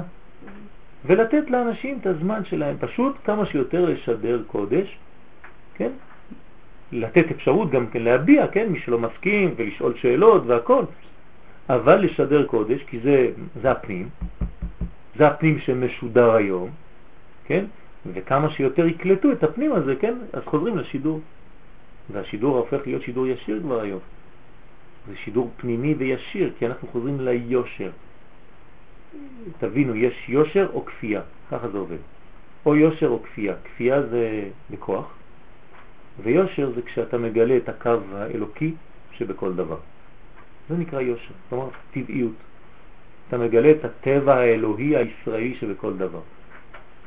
A: ולתת לאנשים את הזמן שלהם, פשוט כמה שיותר לשדר קודש, כן? לתת אפשרות גם כן להביע, כן? מי שלא מסכים ולשאול שאלות והכל, אבל לשדר קודש, כי זה, זה הפנים, זה הפנים שמשודר היום, כן? וכמה שיותר יקלטו את הפנים הזה, כן? אז חוזרים לשידור. והשידור הופך להיות שידור ישיר כבר היום. זה שידור פנימי וישיר, כי אנחנו חוזרים ליושר. תבינו, יש יושר או כפייה, ככה זה עובד. או יושר או כפייה. כפייה זה בכוח, ויושר זה כשאתה מגלה את הקו האלוקי שבכל דבר. זה נקרא יושר, כלומר טבעיות. אתה מגלה את הטבע האלוהי הישראלי שבכל דבר.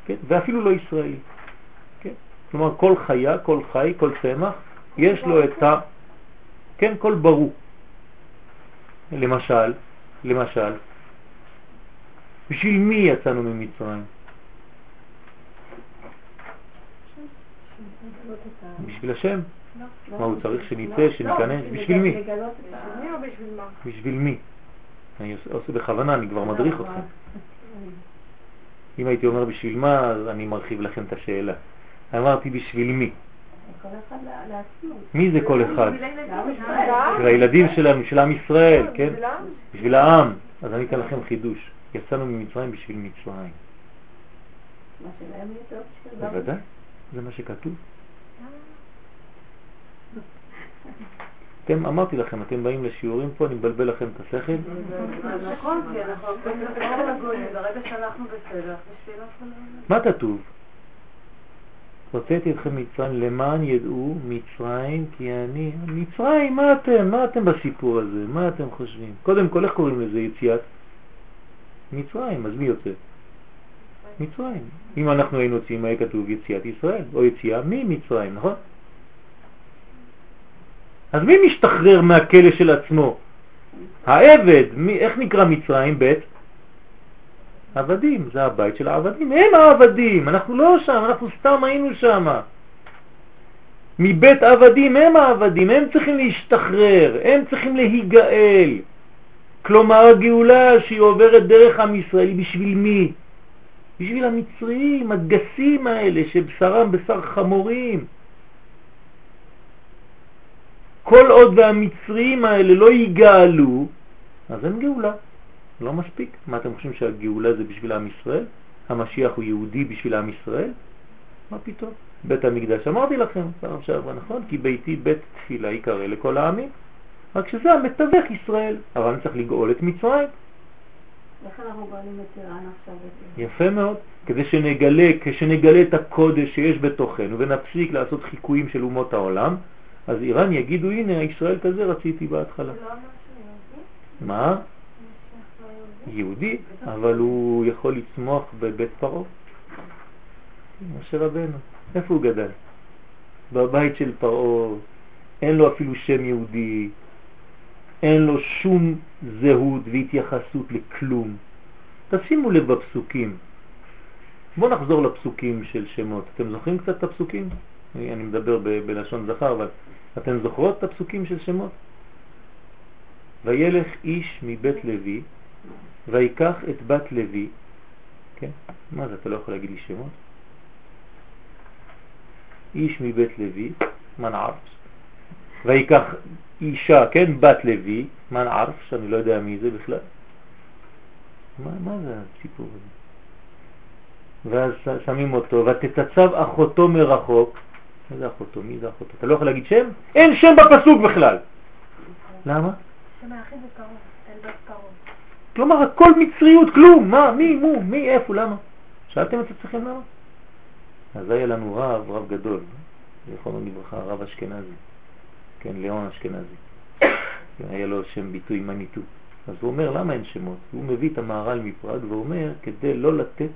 A: כן? ואפילו לא ישראלי. כן? כלומר, כל חיה, כל חי, כל צמח, יש לו את ה... כן, כל ברור. למשל, למשל, בשביל מי יצאנו ממצרים? בשביל השם. מה, הוא צריך שנצא, שניכנס? בשביל מי?
D: לגלות את ה-
C: בשביל מי בשביל
A: מי? אני עושה- עושה בכוונה, אני כבר מדריך אתכם. אם הייתי אומר בשביל מה, אז אני מרחיב לכם את השאלה. אמרתי בשביל מי? מי זה כל אחד?
B: בשביל הילדים שלנו.
A: של עם ישראל, כן? בשביל העם. אז אני אתן לכם חידוש. יצאנו ממצרים בשביל מצרים. בוודאי, זה מה שכתוב. אתם, אמרתי לכם, אתם באים לשיעורים פה, אני מבלבל לכם את השכל.
B: נכון, כי אנחנו ברגע שאנחנו בסדר.
A: מה כתוב? הוצאתי אתכם מצרים למען ידעו מצרים כי אני... מצרים, מה אתם? מה אתם בסיפור הזה? מה אתם חושבים? קודם כל, איך קוראים לזה יציאת? מצרים, אז מי יוצא? מצרים. אם אנחנו היינו יוצאים, היה כתוב יציאת ישראל, או יציאה ממצרים, נכון? אז מי משתחרר מהכלא של עצמו? העבד, מי, איך נקרא מצרים? בית? עבדים, זה הבית של העבדים, הם העבדים, אנחנו לא שם, אנחנו סתם היינו שם. מבית עבדים הם העבדים, הם צריכים להשתחרר, הם צריכים להיגאל. כלומר הגאולה שהיא עוברת דרך עם ישראל בשביל מי? בשביל המצריים, הגסים האלה, שבשרם בשר חמורים. כל עוד והמצריים האלה לא יגאלו, אז אין גאולה. לא מספיק. מה אתם חושבים שהגאולה זה בשביל עם ישראל? המשיח הוא יהודי בשביל עם ישראל? מה פתאום? בית המקדש, אמרתי לכם, פעם שעברה, נכון? כי ביתי בית תפילה יקרא לכל העמים. רק שזה המתווך ישראל, אבל אני צריך לגאול את מצרים.
D: איך אנחנו גואלים את איראן עכשיו?
A: יפה מאוד, כדי שנגלה, כשנגלה את הקודש שיש בתוכנו ונפסיק לעשות חיקויים של אומות העולם, אז איראן יגידו, הנה, ישראל כזה רציתי בהתחלה.
C: לא?
A: מה?
C: יהודי?
A: אבל הוא יכול לצמוח בבית פרעה. משה רבנו, איפה הוא גדל? בבית של פרעה, אין לו אפילו שם יהודי, אין לו שום זהות והתייחסות לכלום. תשימו לב בפסוקים. בואו נחזור לפסוקים של שמות. אתם זוכרים קצת את הפסוקים? אני מדבר בלשון זכר, אבל אתם זוכרות את הפסוקים של שמות? וילך איש מבית לוי, ויקח את בת לוי, כן? מה זה, אתה לא יכול להגיד לי שמות? איש מבית לוי, מן ערף, ויקח אישה, כן, בת לוי, מן ערף, שאני לא יודע מי זה בכלל. מה, מה זה הסיפור הזה? ואז שמים אותו, ותתצב אחותו מרחוק. מה זה אחותו? מי זה אחותו? אתה לא יכול להגיד שם? אין שם בפסוק בכלל. למה?
C: שם היחיד זה קרוב, אל בת קרוב.
A: כלומר, הכל מצריות, כלום. מה? מי? מו? מי? איפה? למה? שאלתם את עצמכם למה? אז היה לנו רב, רב גדול, זיכרונו לברכה, רב אשכנזי, כן, ליאון אשכנזי. כן, (coughs) היה לו שם ביטוי מניטו. אז הוא אומר, למה אין שמות? הוא מביא את המהר"ל מפראג ואומר, כדי לא לתת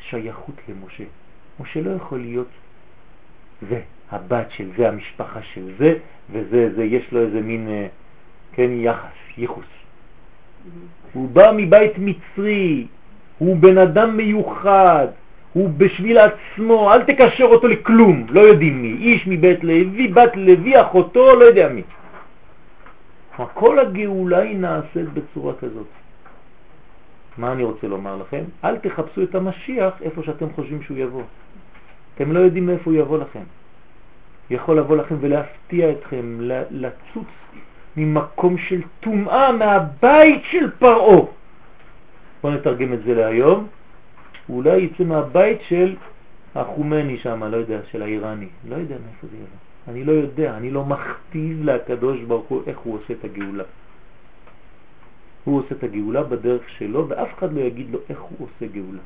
A: שייכות למשה. משה לא יכול להיות זה, הבת של זה, המשפחה של זה, וזה, זה, יש לו איזה מין, אה, כן, יחס, ייחוס. הוא בא מבית מצרי, הוא בן אדם מיוחד, הוא בשביל עצמו, אל תקשר אותו לכלום, לא יודעים מי, איש מבית לוי, בת לוי, אחותו, לא יודע מי. כל הגאולה היא נעשית בצורה כזאת. מה אני רוצה לומר לכם? אל תחפשו את המשיח איפה שאתם חושבים שהוא יבוא. אתם לא יודעים מאיפה הוא יבוא לכם. יכול לבוא לכם ולהפתיע אתכם, לצוץ ממקום של טומאה מהבית של פרעה. בואו נתרגם את זה להיום. אולי יצא מהבית של החומני שם, לא יודע, של האיראני. לא יודע מאיפה זה יבוא. אני לא יודע, אני לא מכתיב לקדוש ברוך הוא איך הוא עושה את הגאולה. הוא עושה את הגאולה בדרך שלו, ואף אחד לא יגיד לו איך הוא עושה גאולה.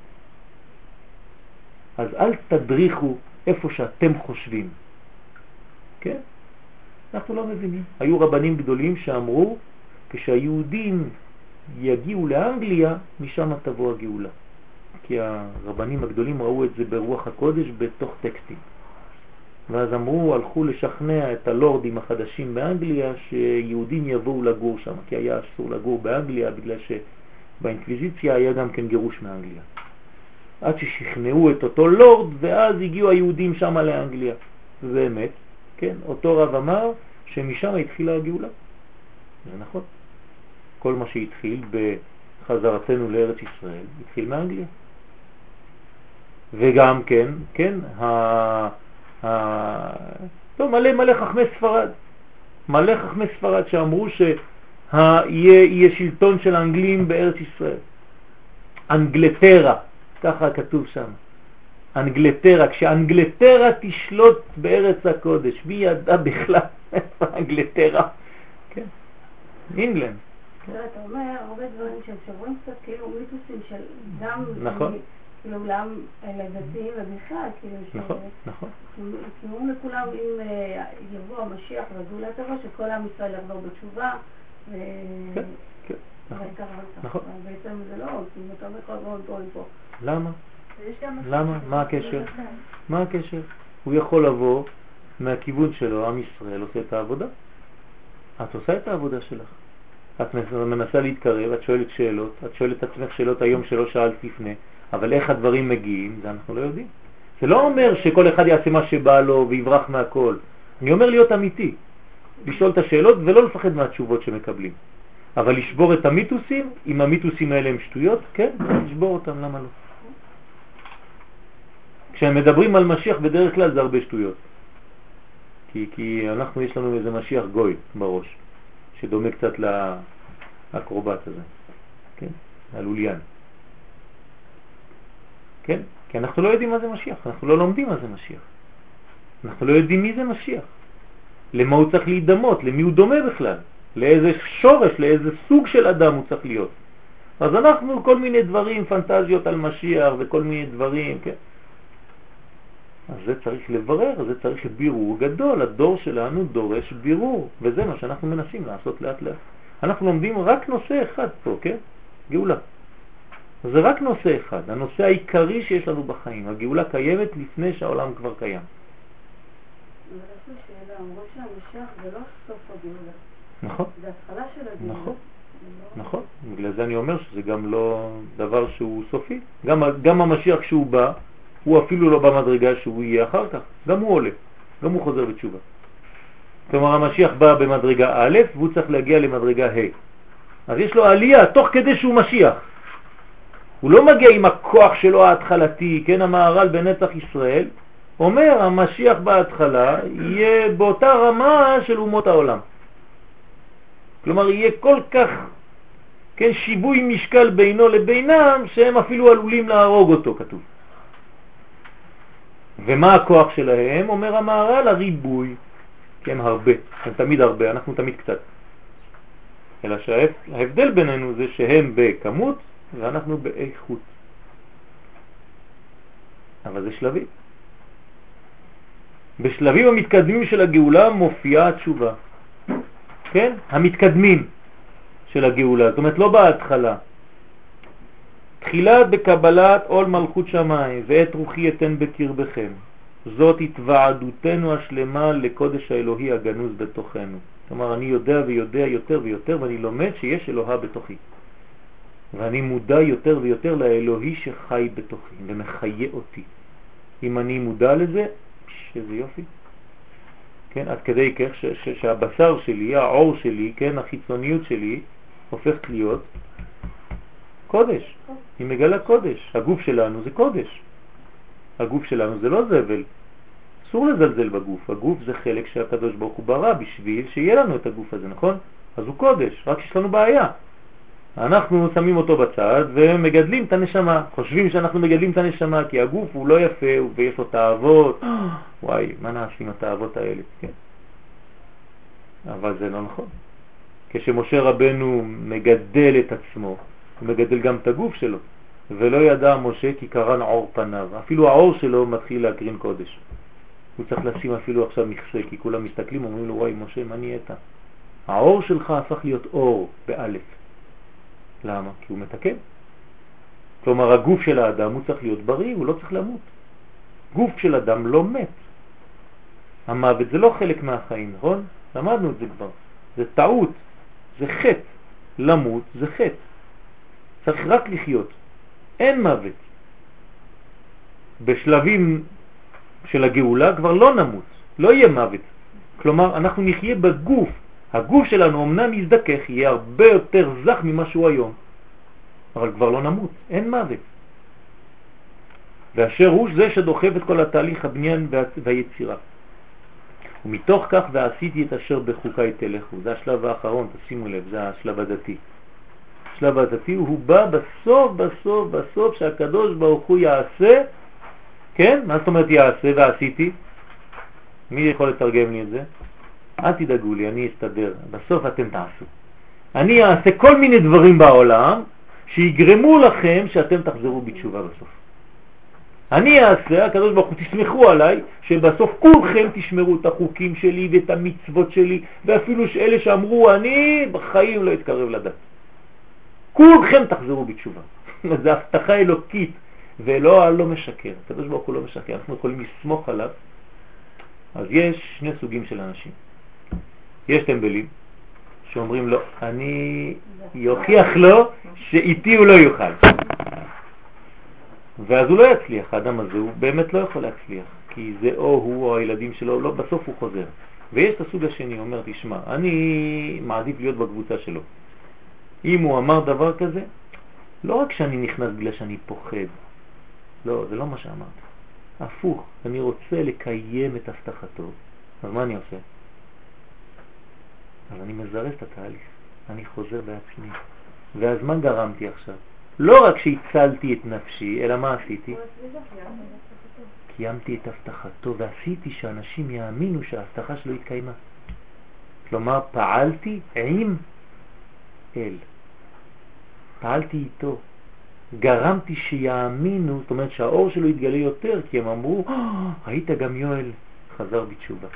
A: אז אל תדריכו איפה שאתם חושבים. אנחנו לא מבינים. היו רבנים גדולים שאמרו, כשהיהודים יגיעו לאנגליה, משם תבוא הגאולה. כי הרבנים הגדולים ראו את זה ברוח הקודש בתוך טקסטים. ואז אמרו, הלכו לשכנע את הלורדים החדשים באנגליה שיהודים יבואו לגור שם, כי היה אסור לגור באנגליה בגלל שבאינקוויזיציה היה גם כן גירוש מאנגליה. עד ששכנעו את אותו לורד, ואז הגיעו היהודים שם לאנגליה. זה אמת, כן? אותו רב אמר שמשם התחילה הגאולה. זה נכון. כל מה שהתחיל בחזרתנו לארץ ישראל התחיל מאנגליה. וגם כן, כן, ה... ה... לא, מלא מלא חכמי ספרד. מלא חכמי ספרד שאמרו שיהיה שלטון של האנגלים בארץ ישראל. אנגלטרה, ככה כתוב שם. אנגלטרה, כשאנגלטרה תשלוט בארץ הקודש, מי ידע בכלל איפה אנגלטרה? כן, אינגלנד.
D: אתה אומר הרבה דברים שהם שוברים קצת כאילו מיתוסים של גם...
A: נכון.
D: כאילו גם לדתיים ובכלל, כאילו...
A: נכון, נכון.
D: אומרים לכולם אם אה, יבוא המשיח והגאולה תבוא, שכל עם ישראל יחזור בתשובה.
A: כן, כן. נכון.
D: בעצם זה לא, כי אם אתה אומר כל הזמן פה.
A: למה? למה? מה הקשר? מה הקשר? הוא יכול לבוא מהכיוון שלו, עם ישראל עושה את העבודה. את עושה את העבודה שלך. את מנסה להתקרב, את שואלת שאלות, את שואלת את עצמך שאלות היום שלא שאלת לפני, אבל איך הדברים מגיעים, זה אנחנו לא יודעים. זה לא אומר שכל אחד יעשה מה שבא לו ויברח מהכל. אני אומר להיות אמיתי, לשאול את השאלות ולא לפחד מהתשובות שמקבלים. אבל לשבור את המיתוסים, אם המיתוסים האלה הם שטויות, כן, לשבור אותם, למה לא? כשמדברים על משיח בדרך כלל זה הרבה שטויות. כי, כי אנחנו, יש לנו איזה משיח גוי בראש, שדומה קצת לאקרובט הזה, כן? הלוליין. כן? כי אנחנו לא יודעים מה זה משיח, אנחנו לא לומדים מה זה משיח. אנחנו לא יודעים מי זה משיח. למה הוא צריך להידמות, למי הוא דומה בכלל, לאיזה שורש, לאיזה סוג של אדם הוא צריך להיות. אז אנחנו כל מיני דברים, פנטזיות על משיח וכל מיני דברים, כן? אז זה צריך לברר, זה צריך בירור גדול, הדור שלנו דורש בירור, וזה מה שאנחנו מנסים לעשות לאט לאט. אנחנו לומדים רק נושא אחד פה, כן? גאולה. זה רק נושא אחד, הנושא העיקרי שיש לנו בחיים. הגאולה קיימת לפני שהעולם כבר קיים. נכון.
D: זה התחלה של הגאולה.
A: נכון. נכון, בגלל זה אני אומר שזה גם לא דבר שהוא סופי. גם, גם המשיח כשהוא בא, הוא אפילו לא במדרגה שהוא יהיה אחר כך, גם הוא עולה, גם הוא חוזר בתשובה. כלומר המשיח בא במדרגה א' והוא צריך להגיע למדרגה ה'. אז יש לו עלייה תוך כדי שהוא משיח. הוא לא מגיע עם הכוח שלו ההתחלתי, כן, המהר"ל בנצח ישראל, אומר המשיח בהתחלה יהיה באותה רמה של אומות העולם. כלומר יהיה כל כך, כן, שיבוי משקל בינו לבינם שהם אפילו עלולים להרוג אותו, כתוב. ומה הכוח שלהם? אומר המהר"ל, הריבוי, כן, הרבה, הם תמיד הרבה, אנחנו תמיד קצת. אלא שההבדל בינינו זה שהם בכמות ואנחנו באיכות. אבל זה שלבים. בשלבים המתקדמים של הגאולה מופיעה התשובה. כן? המתקדמים של הגאולה, זאת אומרת לא בהתחלה. תחילה בקבלת עול מלכות שמיים ואת רוחי אתן בקרבכם. זאת התוועדותנו השלמה לקודש האלוהי הגנוז בתוכנו. כלומר, אני יודע ויודע יותר ויותר ואני לומד שיש אלוהה בתוכי. ואני מודע יותר ויותר לאלוהי שחי בתוכי ומחיה אותי. אם אני מודע לזה, שזה יופי. כן, עד כדי כך שהבשר שלי, העור שלי, כן, החיצוניות שלי, הופכת להיות קודש. היא מגלה קודש. הגוף שלנו זה קודש. הגוף שלנו זה לא זבל. אסור לזלזל בגוף. הגוף זה חלק שהקדוש ברוך הוא ברא בשביל שיהיה לנו את הגוף הזה, נכון? אז הוא קודש, רק שיש לנו בעיה. אנחנו שמים אותו בצד ומגדלים את הנשמה, חושבים שאנחנו מגדלים את הנשמה כי הגוף הוא לא יפה ויש לו תאוות, (gasps) וואי, מה נעשה עם התאוות האלה, כן. אבל זה לא נכון. כשמשה רבנו מגדל את עצמו, הוא מגדל גם את הגוף שלו, ולא ידע משה כי קרן עור פניו, אפילו העור שלו מתחיל להקרין קודש. הוא צריך לשים אפילו עכשיו מכסה, כי כולם מסתכלים, אומרים לו, וואי, משה, מה נהיית? העור שלך הפך להיות אור, באלף. למה? כי הוא מתקן. כלומר, הגוף של האדם הוא צריך להיות בריא, הוא לא צריך למות. גוף של אדם לא מת. המוות זה לא חלק מהחיים, נכון? למדנו את זה כבר. זה טעות, זה חטא. למות זה חטא. צריך רק לחיות. אין מוות. בשלבים של הגאולה כבר לא נמות, לא יהיה מוות. כלומר, אנחנו נחיה בגוף הגוף שלנו אמנם יזדכך, יהיה הרבה יותר זך ממה שהוא היום, אבל כבר לא נמות, אין מוות. ואשר הוא זה שדוחף את כל התהליך הבניין והיצירה. ומתוך כך ועשיתי את אשר בחוקי תלכו. זה השלב האחרון, תשימו לב, זה השלב הדתי. השלב הדתי הוא בא בסוף, בסוף, בסוף שהקדוש ברוך הוא יעשה, כן? מה זאת אומרת יעשה ועשיתי? מי יכול לתרגם לי את זה? אל תדאגו לי, אני אסתדר, בסוף אתם תעשו. אני אעשה כל מיני דברים בעולם שיגרמו לכם שאתם תחזרו בתשובה בסוף. אני אעשה, הקדוש ברוך הוא, תסמכו עליי, שבסוף כולכם תשמרו את החוקים שלי ואת המצוות שלי, ואפילו שאלה שאמרו, אני בחיים לא אתקרב לדת. כולכם תחזרו בתשובה. (laughs) זו הבטחה אלוקית, ואלוה לא משקר. הקדוש ברוך הוא לא משקר, אנחנו יכולים לסמוך עליו. אז יש שני סוגים של אנשים. יש טמבלים שאומרים לו, אני יוכיח לו שאיתי הוא לא יוכל. ואז הוא לא יצליח, האדם הזה הוא באמת לא יכול להצליח, כי זה או הוא או הילדים שלו, לא, בסוף הוא חוזר. ויש את הסוג השני, אומר, תשמע, אני מעדיף להיות בקבוצה שלו. אם הוא אמר דבר כזה, לא רק שאני נכנס בגלל שאני פוחד, לא, זה לא מה שאמרת. הפוך, אני רוצה לקיים את הבטחתו, אז מה אני עושה? אז אני מזרז את התהליך, אני חוזר בעצמי. ואז מה גרמתי עכשיו? לא רק שהצלתי את נפשי, אלא מה עשיתי? קיימתי את הבטחתו ועשיתי שאנשים יאמינו שההבטחה שלו התקיימה. כלומר, פעלתי עם אל. פעלתי איתו. גרמתי שיאמינו, זאת אומרת שהאור שלו יתגלה יותר, כי הם אמרו, אה, היית גם יואל חזר בתשובה.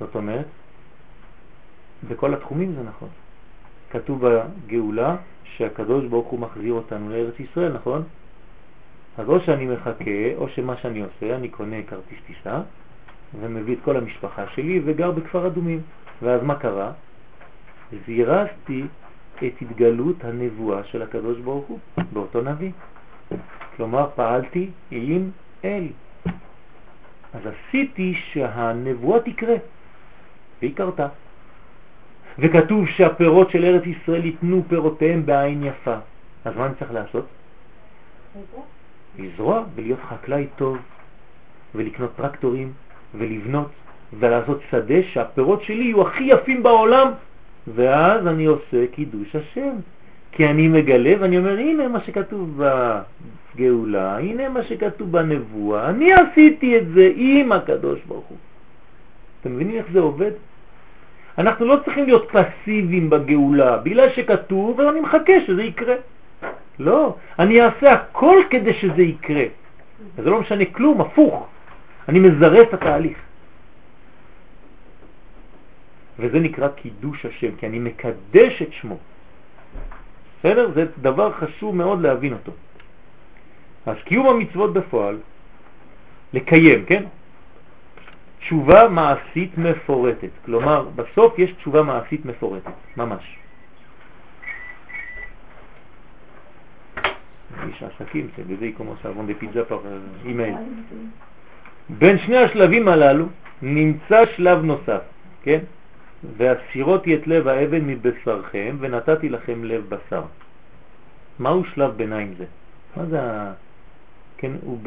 A: זאת אומרת, בכל התחומים זה נכון. כתוב בגאולה שהקדוש ברוך הוא מחזיר אותנו לארץ ישראל, נכון? אז או שאני מחכה, או שמה שאני עושה, אני קונה כרטיס טיסה, ומביא את כל המשפחה שלי וגר בכפר אדומים. ואז מה קרה? זירזתי את התגלות הנבואה של הקדוש ברוך הוא באותו נביא. כלומר, פעלתי עם אל. אז עשיתי שהנבואה תקרה, והיא קרתה. וכתוב שהפירות של ארץ ישראל ייתנו פירותיהם בעין יפה. אז מה אני צריך לעשות? לזרוע ולהיות חקלאי טוב, ולקנות טרקטורים, ולבנות, ולעשות שדה שהפירות שלי יהיו הכי יפים בעולם, ואז אני עושה קידוש השם. כי אני מגלה ואני אומר, הנה מה שכתוב בגאולה, הנה מה שכתוב בנבואה, אני עשיתי את זה עם הקדוש ברוך הוא. אתם מבינים איך זה עובד? אנחנו לא צריכים להיות פסיביים בגאולה, בגלל שכתוב ואני מחכה שזה יקרה. לא, אני אעשה הכל כדי שזה יקרה. זה לא משנה כלום, הפוך. אני מזרס את התהליך. וזה נקרא קידוש השם, כי אני מקדש את שמו. בסדר? זה דבר חשוב מאוד להבין אותו. אז קיום המצוות בפועל, לקיים, כן? תשובה מעשית מפורטת. כלומר, בסוף יש תשובה מעשית מפורטת, ממש. איש עסקים, זה בזה כמו שעבון דה פר אימייל. בין שני השלבים הללו נמצא שלב נוסף, כן? והסירותי את לב האבן מבשרכם ונתתי לכם לב בשר. מהו שלב ביניים זה? מה זה ה... כן, הוא,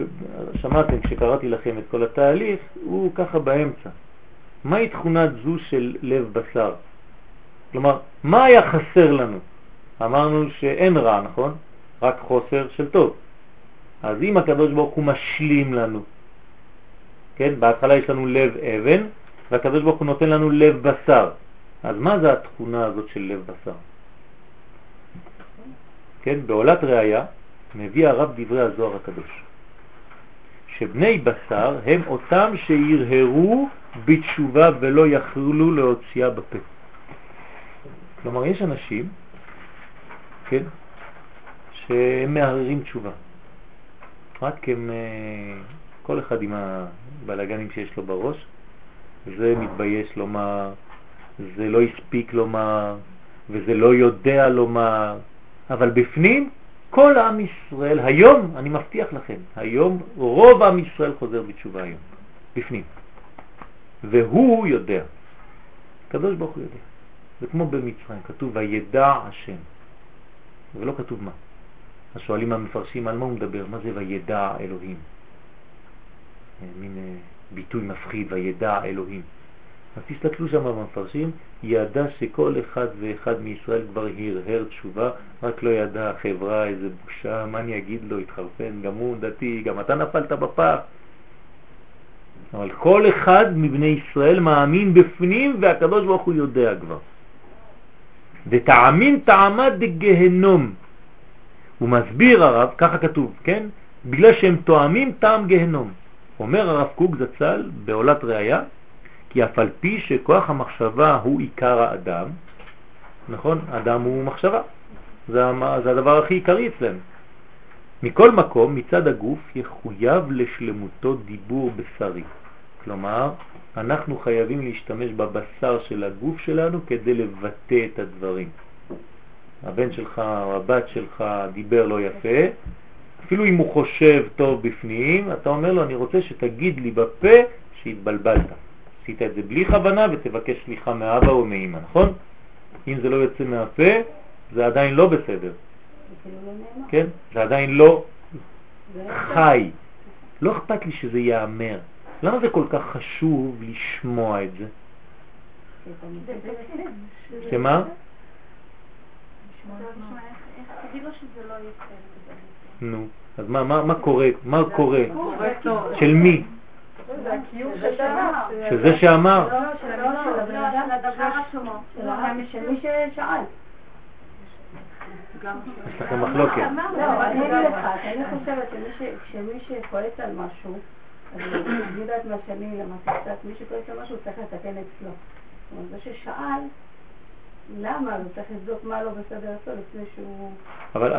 A: שמעתם כשקראתי לכם את כל התהליך, הוא ככה באמצע. מהי תכונת זו של לב בשר? כלומר, מה היה חסר לנו? אמרנו שאין רע, נכון? רק חוסר של טוב. אז אם הקדוש ברוך הוא משלים לנו, כן, בהתחלה יש לנו לב אבן, והקדוש ברוך הוא נותן לנו לב בשר. אז מה זה התכונה הזאת של לב בשר? כן, בעולת ראיה מביא הרב דברי הזוהר הקדוש, שבני בשר הם אותם שירהרו בתשובה ולא יכלו להוציאה בפה. כלומר, יש אנשים, כן, שהם מערערים תשובה. רק הם, אה, כל אחד עם הבלגנים שיש לו בראש, זה מתבייש לומר, זה לא הספיק לומר, וזה לא יודע לומר, אבל בפנים כל עם ישראל, היום, אני מבטיח לכם, היום רוב עם ישראל חוזר בתשובה היום, בפנים. והוא יודע. הקדוש ברוך הוא יודע. זה כמו במצרים, כתוב וידע השם, ולא כתוב מה. אז שואלים המפרשים על מה הוא מדבר, מה זה וידע אלוהים? אה, מין אה, ביטוי מפחיד, וידע אלוהים. אז תסתכלו שם במפרשים, ידע שכל אחד ואחד מישראל כבר הרהר תשובה, רק לא ידע החברה, איזה בושה, מה אני אגיד לו, התחרפן, גם הוא דתי, גם אתה נפלת בפח. אבל כל אחד מבני ישראל מאמין בפנים והקדוש ברוך הוא יודע כבר. ותאמין טעמה דגהנום. הוא מסביר הרב, ככה כתוב, כן? בגלל שהם תואמים טעם גהנום. אומר הרב קוק זצ"ל בעולת ראיה, כי אף על פי שכוח המחשבה הוא עיקר האדם, נכון? אדם הוא מחשבה, זה, זה הדבר הכי עיקרי אצלנו. מכל מקום, מצד הגוף יחויב לשלמותו דיבור בשרי. כלומר, אנחנו חייבים להשתמש בבשר של הגוף שלנו כדי לבטא את הדברים. הבן שלך או הבת שלך דיבר לא יפה, אפילו אם הוא חושב טוב בפנים, אתה אומר לו, אני רוצה שתגיד לי בפה שהתבלבלת. עשית את זה בלי כוונה ותבקש סליחה מאבא או מאמא, נכון? אם זה לא יוצא מהפה, זה עדיין לא בסדר. כן? זה עדיין לא חי, לא אכפת לי שזה ייאמר. למה זה כל כך חשוב לשמוע את זה? שמה?
E: תגיד לו שזה לא יצא.
A: נו, אז מה, מה, מה קורה? מה קורה? של מי?
C: של
A: זה שאמר?
D: לא,
E: לא, לא, של הדבר עצמו.
D: של העם, של מי ששאל.
B: גם
A: יש לכם מחלוקת.
D: לא, אני אגיד לך, אני חושבת שמי שכועס על משהו, אני יודעת מה שאני למדתי קצת, מי שכועס על משהו צריך לתקן אצלו. זאת אומרת, זה ששאל, למה? הוא צריך לבדוק מה לא בסדר אצלו לפני שהוא...
A: אבל